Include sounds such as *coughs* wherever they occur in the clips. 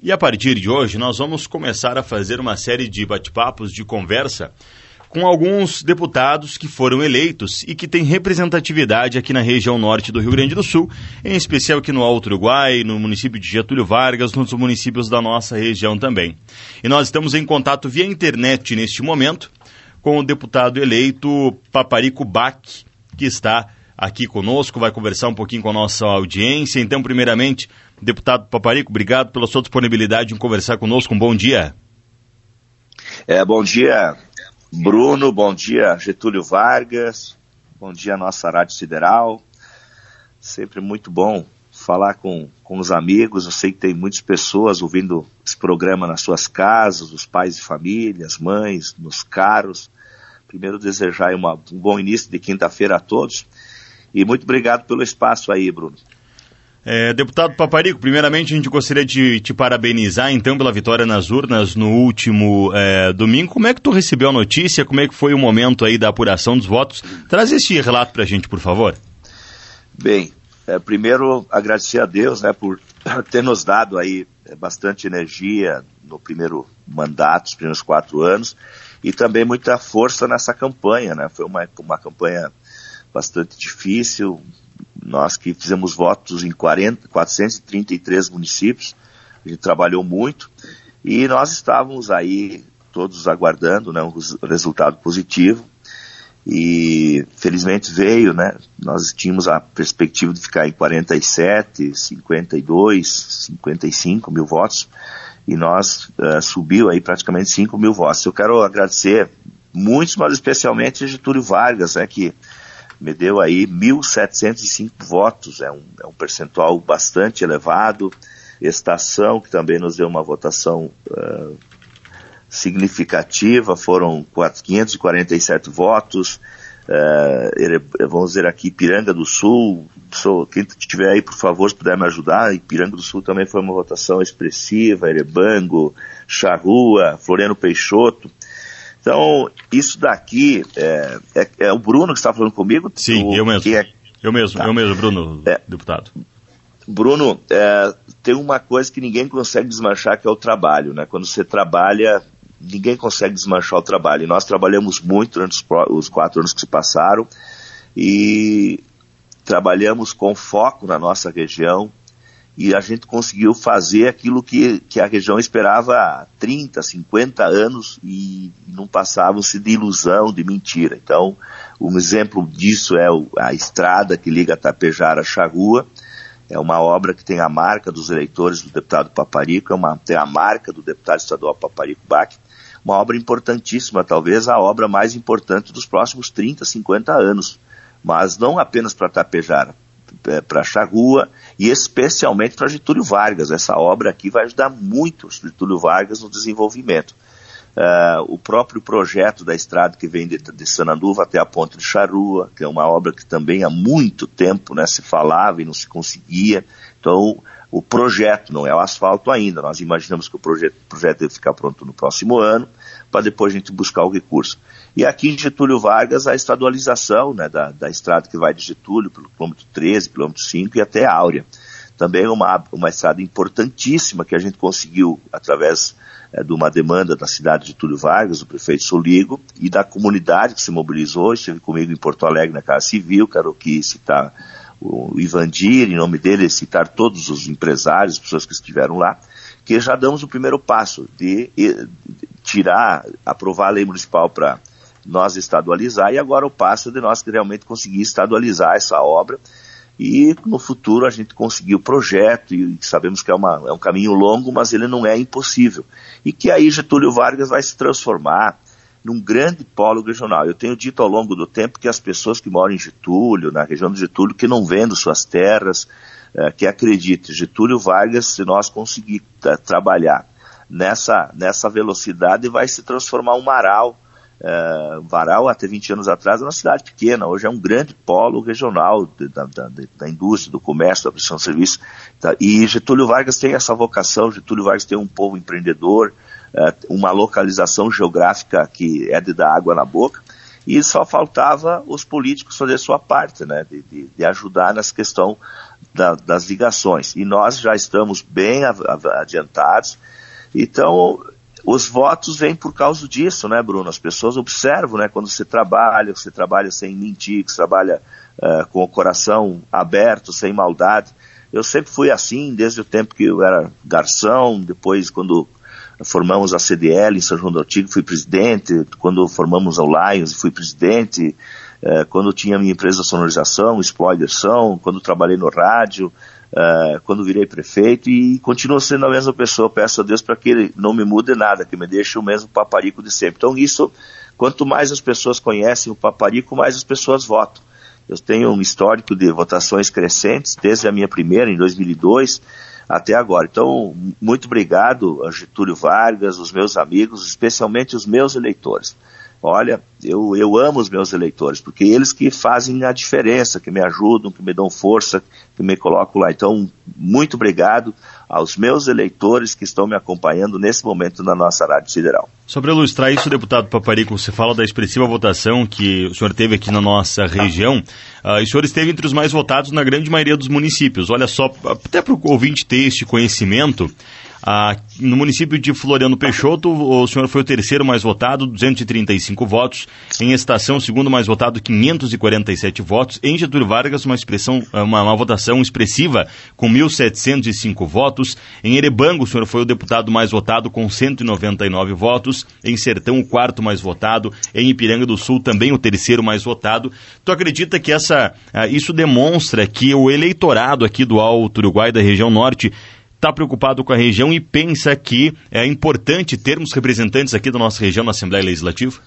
E a partir de hoje nós vamos começar a fazer uma série de bate-papos, de conversa com alguns deputados que foram eleitos e que têm representatividade aqui na região norte do Rio Grande do Sul, em especial aqui no Alto Uruguai, no município de Getúlio Vargas, nos municípios da nossa região também. E nós estamos em contato via internet neste momento com o deputado eleito Paparico Bach, que está aqui conosco, vai conversar um pouquinho com a nossa audiência. Então, primeiramente, deputado Paparico, obrigado pela sua disponibilidade em conversar conosco. Um bom dia. É, bom dia, Bruno, bom dia Getúlio Vargas, bom dia nossa Rádio Sideral. Sempre muito bom falar com, com os amigos. Eu sei que tem muitas pessoas ouvindo esse programa nas suas casas, os pais de família, as mães, nos carros. Primeiro desejar uma, um bom início de quinta-feira a todos. E muito obrigado pelo espaço aí, Bruno. É, deputado Paparico, primeiramente a gente gostaria de te parabenizar então pela vitória nas urnas no último é, domingo. Como é que tu recebeu a notícia? Como é que foi o momento aí da apuração dos votos? Traz esse relato para a gente, por favor. Bem, é, primeiro agradecer a Deus né, por *clears throat* ter nos dado aí é, bastante energia no primeiro mandato, os primeiros quatro anos, e também muita força nessa campanha. Né? Foi uma, uma campanha bastante difícil, nós que fizemos votos em 40, 433 municípios, a gente trabalhou muito e nós estávamos aí todos aguardando né, um resultado positivo e felizmente veio, né? Nós tínhamos a perspectiva de ficar em 47, 52, 55 mil votos e nós uh, subiu aí praticamente 5 mil votos. Eu quero agradecer muitos, mas especialmente a Getúlio Vargas, né, que me deu aí 1.705 votos, é um, é um percentual bastante elevado. Estação, que também nos deu uma votação uh, significativa, foram 547 votos. Uh, vamos dizer aqui, Piranga do Sul, sou, quem estiver aí, por favor, se puder me ajudar, Piranga do Sul também foi uma votação expressiva, Erebango, Charrua, Floriano Peixoto. Então, isso daqui é, é, é o Bruno que está falando comigo? Sim, o, eu mesmo. É... Eu mesmo, tá. eu mesmo, Bruno, é, deputado. Bruno, é, tem uma coisa que ninguém consegue desmanchar, que é o trabalho. Né? Quando você trabalha, ninguém consegue desmanchar o trabalho. E nós trabalhamos muito durante os, os quatro anos que se passaram e trabalhamos com foco na nossa região, e a gente conseguiu fazer aquilo que, que a região esperava há 30, 50 anos e, não passavam-se de ilusão, de mentira. Então, um exemplo disso é a estrada que liga Tapejara a Charrua, é uma obra que tem a marca dos eleitores do deputado Paparico, é uma, tem a marca do deputado estadual Paparico Bach, uma obra importantíssima, talvez a obra mais importante dos próximos 30, 50 anos, mas não apenas para Tapejara, para Charrua e especialmente para Getúlio Vargas. Essa obra aqui vai ajudar muito Getúlio Vargas no desenvolvimento. Uh, o próprio projeto da estrada que vem de, de Sananduva até a Ponte de Charrua, que é uma obra que também há muito tempo né, se falava e não se conseguia. Então, o projeto não é o asfalto ainda. Nós imaginamos que o projeto, o projeto deve ficar pronto no próximo ano, para depois a gente buscar o recurso. E aqui em Getúlio Vargas, a estadualização né, da, da estrada que vai de Getúlio, pelo quilômetro 13, quilômetro 5 e até Áurea. Também uma, uma estrada importantíssima que a gente conseguiu através é, de uma demanda da cidade de Getúlio Vargas, do prefeito Soligo, e da comunidade que se mobilizou, esteve comigo em Porto Alegre na Casa Civil, quero aqui citar o Ivandir, em nome dele, citar todos os empresários, as pessoas que estiveram lá, que já damos o primeiro passo de, de tirar, aprovar a lei municipal para nós estadualizar e agora o passo de nós realmente conseguir estadualizar essa obra e no futuro a gente conseguir o projeto e sabemos que é, uma, é um caminho longo, mas ele não é impossível. E que aí Getúlio Vargas vai se transformar num grande polo regional. Eu tenho dito ao longo do tempo que as pessoas que moram em Getúlio, na região de Getúlio, que não vendem suas terras, é, que acreditem, Getúlio Vargas, se nós conseguir trabalhar nessa, nessa velocidade, vai se transformar um maral Uh, Varal, até 20 anos atrás, era uma cidade pequena, hoje é um grande polo regional de, da, da, da, indústria, do comércio, da prestação de serviço. Tá? E Getúlio Vargas tem essa vocação, Getúlio Vargas tem um povo empreendedor, uh, uma localização geográfica que é de dar água na boca, e só faltava os políticos fazer sua parte, né, de, de, de ajudar nessa questão da, das ligações. E nós já estamos bem adiantados. Então, os votos vêm por causa disso, né, Bruno? As pessoas observam, né, quando você trabalha, você trabalha sem mentir, você trabalha uh, com o coração aberto, sem maldade. Eu sempre fui assim, desde o tempo que eu era garçom, depois quando formamos a CDL em São João do Antigo, fui presidente, quando formamos o Lions, fui presidente, uh, quando tinha minha empresa de sonorização, Exploiderção, quando trabalhei no rádio, uh, quando virei prefeito e continuo sendo a mesma pessoa. Peço a Deus para que ele não me mude nada, que me deixe o mesmo paparico de sempre. Então, isso, quanto mais as pessoas conhecem o paparico, mais as pessoas votam. Eu tenho um histórico de votações crescentes, desde a minha primeira, em 2002, até agora. Então, muito obrigado a Getúlio Vargas, os meus amigos, especialmente os meus eleitores. Olha, eu, eu amo os meus eleitores, porque eles que fazem a diferença, que me ajudam, que me dão força, que me colocam lá. Então, muito obrigado aos meus eleitores que estão me acompanhando nesse momento na nossa Rádio Sideral. Para ilustrar isso, deputado Paparico, você fala da expressiva votação que o senhor teve aqui na nossa região. Uh, o senhor esteve entre os mais votados na grande maioria dos municípios. Olha só, até para o ouvinte ter este conhecimento, ah, no município de Floriano Peixoto, o senhor foi o terceiro mais votado, 235 votos. Em Estação, segundo mais votado, 547 votos. Em Getúlio Vargas, uma, expressão, uma, uma votação expressiva, com 1.705 votos. Em Erebango, o senhor foi o deputado mais votado, com 199 votos. Em Sertão, o quarto mais votado. Em Ipiranga do Sul, também o terceiro mais votado. Tu acredita que essa, ah, isso demonstra que o eleitorado aqui do Alto Uruguai, da região norte, está preocupado com a região e pensa que é importante termos representantes aqui da nossa região na Assembleia Legislativa?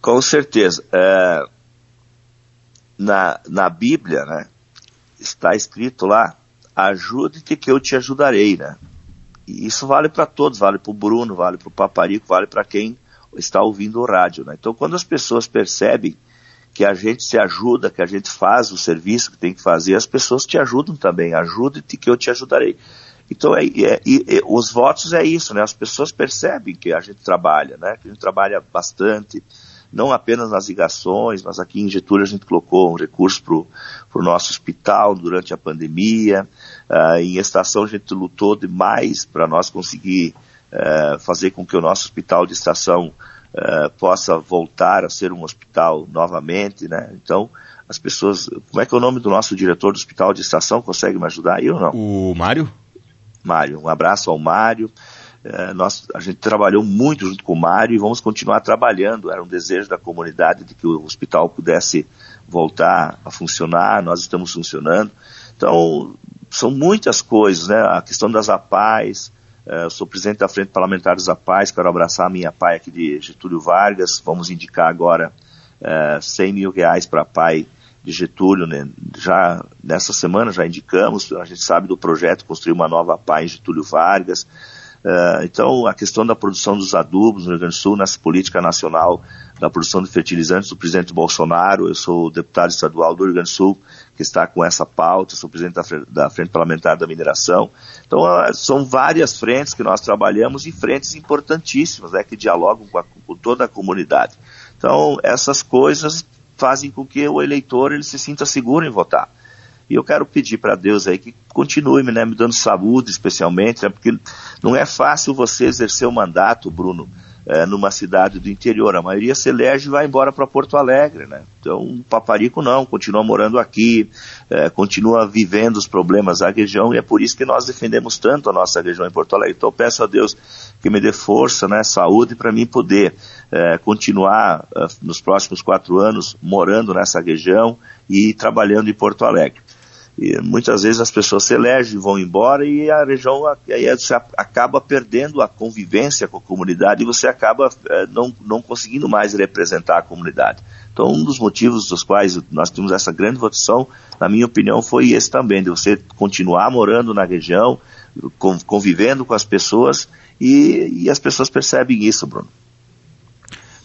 Com certeza. É, na, na Bíblia, né, está escrito lá, ajude-te que eu te ajudarei, né? E isso vale para todos, vale para o Bruno, vale para o Paparico, vale para quem está ouvindo o rádio, né? Então, quando as pessoas percebem que a gente se ajuda, que a gente faz o serviço que tem que fazer, as pessoas te ajudam também. Ajude-te que eu te ajudarei. Então, é, é, é, os votos é isso, né? As pessoas percebem que a gente trabalha, né? Que a gente trabalha bastante, não apenas nas ligações, mas aqui em Getúlio a gente colocou um recurso para o nosso hospital durante a pandemia. Uh, em estação a gente lutou demais para nós conseguir uh, fazer com que o nosso hospital de estação uh, possa voltar a ser um hospital novamente, né? Então, as pessoas. Como é que é o nome do nosso diretor do hospital de estação? Consegue me ajudar aí ou não? O Mário? Mário. Um abraço ao Mário. É, nós, a gente trabalhou muito junto com o Mário e vamos continuar trabalhando. Era um desejo da comunidade de que o hospital pudesse voltar a funcionar, nós estamos funcionando. Então, são muitas coisas, né? A questão das APAES, é, eu sou presidente da Frente Parlamentar das APAES, quero abraçar a minha PAI aqui de Getúlio Vargas, vamos indicar agora é, 100 mil reais para a PAI de Getúlio, né? já nessa semana já indicamos, a gente sabe do projeto construir uma nova em Getúlio Vargas. Uh, então, a questão da produção dos adubos no Rio Grande do Sul, nessa política nacional da produção de fertilizantes do presidente Bolsonaro, eu sou deputado estadual do Rio Grande do Sul, que está com essa pauta, sou presidente da, da Frente Parlamentar da Mineração. Então, uh, são várias frentes que nós trabalhamos e frentes importantíssimas, né, que dialogam com, a, com toda a comunidade. Então, essas coisas fazem com que o eleitor ele se sinta seguro em votar. E eu quero pedir para Deus aí que continue né, me dando saúde, especialmente, né, porque não é fácil você exercer o mandato, Bruno, é, numa cidade do interior. A maioria se elege e vai embora para Porto Alegre, né? Então, o Paparico não, continua morando aqui, é, continua vivendo os problemas da região e é por isso que nós defendemos tanto a nossa região em Porto Alegre. Então, peço a Deus que me dê força, né, saúde para mim poder é, continuar é, nos próximos quatro anos morando nessa região e trabalhando em Porto Alegre. E muitas vezes as pessoas se elegem, vão embora e a região aí você acaba perdendo a convivência com a comunidade e você acaba é, não, não conseguindo mais representar a comunidade. Então, um dos motivos dos quais nós temos essa grande votação, na minha opinião, foi esse também, de você continuar morando na região, convivendo com as pessoas e, e as pessoas percebem isso, Bruno.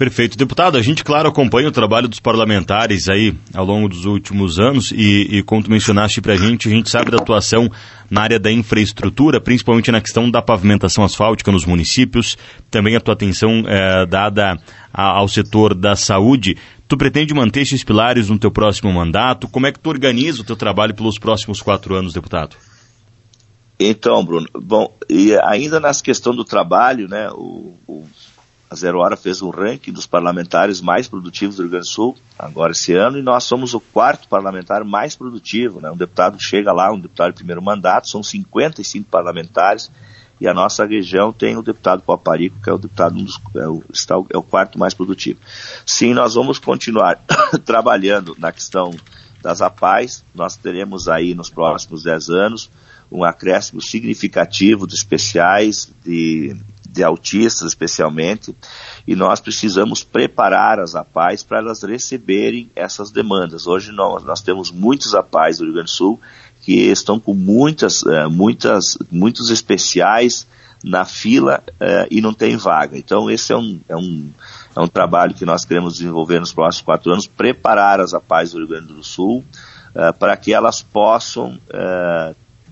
Perfeito. Deputado, a gente, claro, acompanha o trabalho dos parlamentares aí ao longo dos últimos anos e, e como tu mencionaste para a gente, a gente sabe da atuação na área da infraestrutura, principalmente na questão da pavimentação asfáltica nos municípios, também a tua atenção é, dada a, ao setor da saúde. Tu pretende manter esses pilares no teu próximo mandato? Como é que tu organiza o teu trabalho pelos próximos quatro anos, deputado? Então, Bruno, bom, e ainda nas questão do trabalho, né, o, o, a Zero Hora fez um ranking dos parlamentares mais produtivos do Rio Grande do Sul, agora esse ano, e nós somos o quarto parlamentar mais produtivo, né, um deputado chega lá, um deputado de primeiro mandato, são 55 parlamentares, e a nossa região tem o deputado Paparico, que é o deputado um dos, é o, é o quarto mais produtivo. Sim, nós vamos continuar *coughs* trabalhando na questão das APAES, nós teremos aí nos próximos 10 anos um acréscimo significativo de especiais, de, de autistas especialmente, e nós precisamos preparar as APAES para elas receberem essas demandas. Hoje nós, nós temos muitos APAES do Rio Grande do Sul que estão com muitas, uh, muitas, muitos especiais na fila uh, e não tem vaga. Então esse é um, é um, é um trabalho que nós queremos desenvolver nos próximos quatro anos, preparar as APAES do Rio Grande do Sul uh, para que elas possam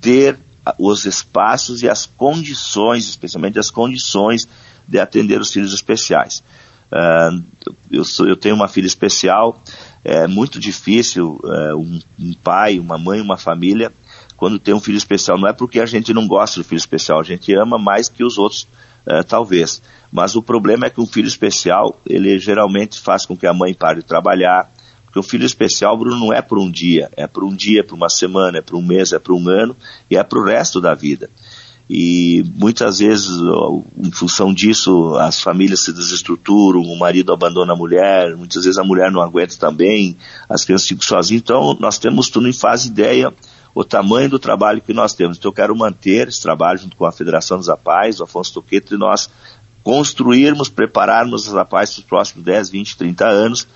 ter os espaços e as condições, especialmente as condições de atender os filhos especiais. Uh, eu, sou, eu, tenho uma filha especial, é muito difícil uh, um, um, pai, uma mãe, uma família, quando tem um filho especial, não é porque a gente não gosta do filho especial, a gente ama mais que os outros, uh, talvez. Mas o problema é que um filho especial, ele geralmente faz com que a mãe pare de trabalhar, porque o filho especial, Bruno, não é por um dia, é por um dia, por uma semana, é por um mês, é por um ano e é para o resto da vida. E muitas vezes, em função disso, as famílias se desestruturam, o marido abandona a mulher, muitas vezes a mulher não aguenta também, as crianças ficam sozinhas. Então, nós temos, tu não faz ideia o tamanho do trabalho que nós temos. Então, eu quero manter esse trabalho junto com a Federação dos Apais, o Afonso Toqueto, e nós construirmos, prepararmos as Apais para os próximos 10, 20, 30 anos,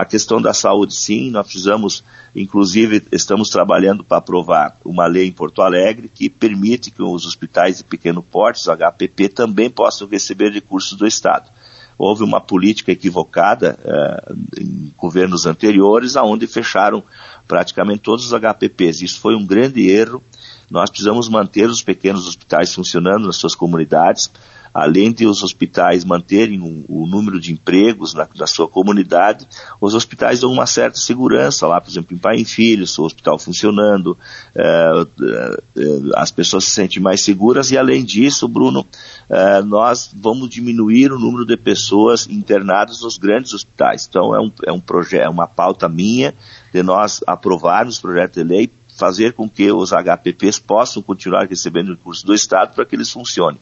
a questão da saúde, sim, nós precisamos, inclusive, estamos trabalhando para aprovar uma lei em Porto Alegre que permite que os hospitais de pequeno porte, os HPP, também possam receber recursos do Estado. Houve uma política equivocada eh, em governos anteriores, aonde fecharam praticamente todos os HPPs. Isso foi um grande erro. Nós precisamos manter os pequenos hospitais funcionando nas suas comunidades além de os hospitais manterem o, o número de empregos na, na, sua comunidade, os hospitais dão uma certa segurança lá, por exemplo, em pai e filhos, o hospital funcionando, é, é, as pessoas se sentem mais seguras e além disso, Bruno, é, nós vamos diminuir o número de pessoas internadas nos grandes hospitais. Então é um, é um projeto, é uma pauta minha de nós aprovarmos o projeto de lei fazer com que os HPPs possam continuar recebendo recursos do Estado para que eles funcionem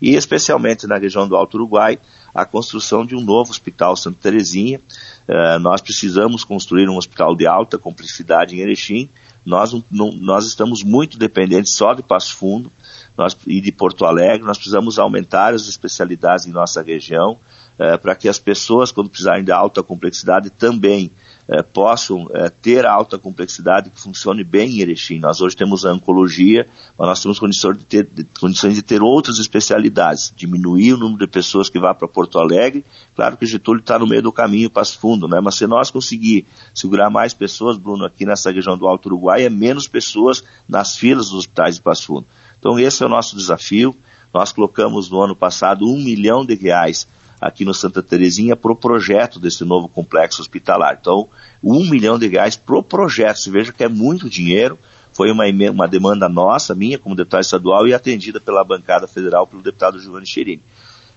e especialmente na região do Alto Uruguai, a construção de um novo hospital Santa Terezinha. Uh, nós precisamos construir um hospital de alta complexidade em Erechim. Nós, não, nós estamos muito dependentes só de Passo Fundo nós, e de Porto Alegre. Nós precisamos aumentar as especialidades em nossa região uh, para que as pessoas, quando precisarem de alta complexidade, também é, possam é, ter alta complexidade, que funcione bem em Erechim. Nós hoje temos a oncologia, mas nós temos condições de ter, de, condições de ter outras especialidades, diminuir o número de pessoas que vá para Porto Alegre. Claro que Getúlio está no meio do caminho para fundo, né? mas se nós conseguir segurar mais pessoas, Bruno, aqui nessa região do Alto Uruguai, é menos pessoas nas filas dos hospitais de Passo Fundo. Então esse é o nosso desafio. Nós colocamos no ano passado um milhão de reais aqui no Santa Terezinha para o projeto desse novo complexo hospitalar. Então, um milhão de reais para o projeto. Você veja que é muito dinheiro. Foi uma, uma demanda nossa, minha, como deputado estadual, e atendida pela bancada federal pelo deputado Giovanni Cherini.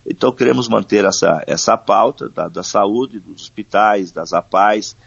Então, queremos manter essa, essa pauta da, da saúde, dos hospitais, das APAES,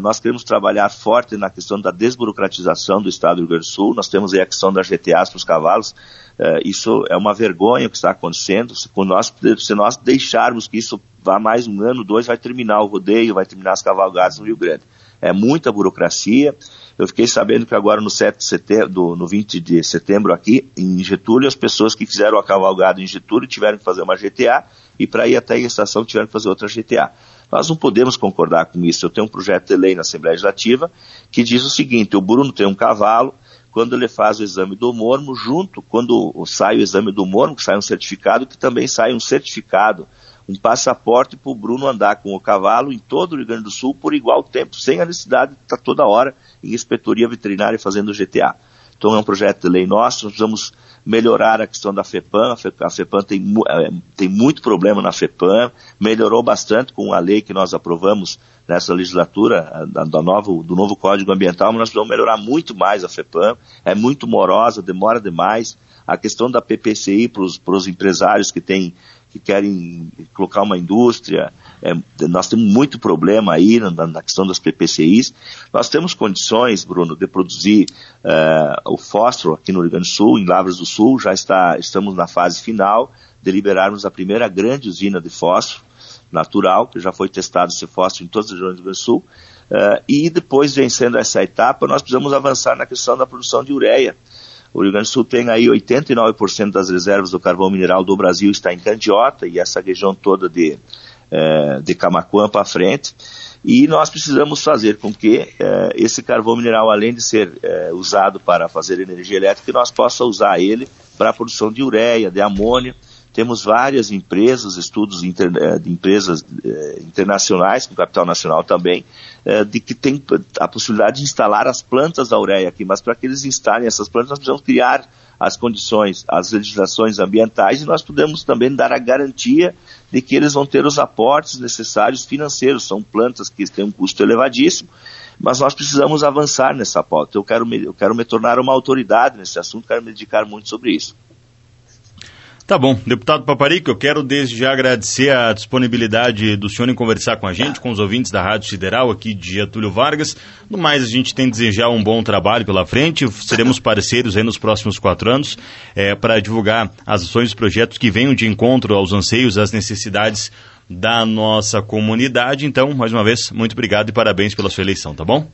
nós queremos trabalhar forte na questão da desburocratização do Estado do Rio Grande do Sul. Nós temos a questão das GTAs para os cavalos. Uh, isso é uma vergonha o que está acontecendo. Se nós, se nós deixarmos que isso vá mais um ano, dois, vai terminar o rodeio, vai terminar as cavalgadas no Rio Grande. É muita burocracia. Eu fiquei sabendo que agora no 7 de setembro, no 20 de setembro aqui, em Getúlio, as pessoas que fizeram a cavalgada em Getúlio tiveram que fazer uma GTA e para ir até a estação tiveram que fazer outra GTA. Nós não podemos concordar com isso. Eu tenho um projeto de lei na Assembleia Legislativa que diz o seguinte: o Bruno tem um cavalo, quando ele faz o exame do mormo, junto, quando sai o exame do mormo, que sai um certificado, que também sai um certificado, um passaporte para o Bruno andar com o cavalo em todo o Rio Grande do Sul por igual tempo, sem a necessidade de estar toda hora em inspetoria veterinária fazendo GTA. Então é um projeto de lei nosso, nós precisamos melhorar a questão da FEPAM, a FEPAM tem, é, tem muito problema na FEPAM, melhorou bastante com a lei que nós aprovamos nessa legislatura, da, da novo, do novo Código Ambiental, mas nós precisamos melhorar muito mais a FEPAM, é muito morosa, demora demais, a questão da PPCI para os empresários que têm que querem colocar uma indústria. É, nós temos muito problema aí na, na, questão das PPCIs. Nós temos condições, Bruno, de produzir uh, o fósforo aqui no Rio Grande do Sul, em Lavras do Sul, já está, estamos na fase final de liberarmos a primeira grande usina de fósforo natural, que já foi testado esse fósforo em todas as regiões do Rio Grande do Sul. Uh, e depois, vencendo essa etapa, nós precisamos avançar na questão da produção de ureia. O Rio Grande do Sul tem aí 89% das reservas do carvão mineral do Brasil está em Candiota e essa região toda de, é, de Camacuã para frente. E nós precisamos fazer com que é, esse carvão mineral, além de ser é, usado para fazer energia elétrica, nós possa usar ele para a produção de ureia, de amônia, temos várias empresas, estudos inter, eh, de empresas eh, internacionais, com capital nacional também, de que tem a possibilidade de instalar as plantas da ureia aqui, mas para que eles instalem essas plantas, nós precisamos criar as condições, as legislações ambientais e nós podemos também dar a garantia de que eles vão ter os aportes necessários financeiros. São plantas que têm um custo elevadíssimo, mas nós precisamos avançar nessa pauta. Eu quero me, eu quero me tornar uma autoridade nesse assunto, quero me dedicar muito sobre isso. Tá bom. Deputado Paparico, eu quero desde já agradecer a disponibilidade do senhor em conversar com a gente, com os ouvintes da Rádio Sideral aqui de Getúlio Vargas. No mais, a gente tem desejar um bom trabalho pela frente. Seremos parceiros aí nos próximos quatro anos é, para divulgar as ações e projetos que venham de encontro aos anseios, às necessidades da nossa comunidade. Então, mais uma vez, muito obrigado e parabéns pela sua eleição, tá bom?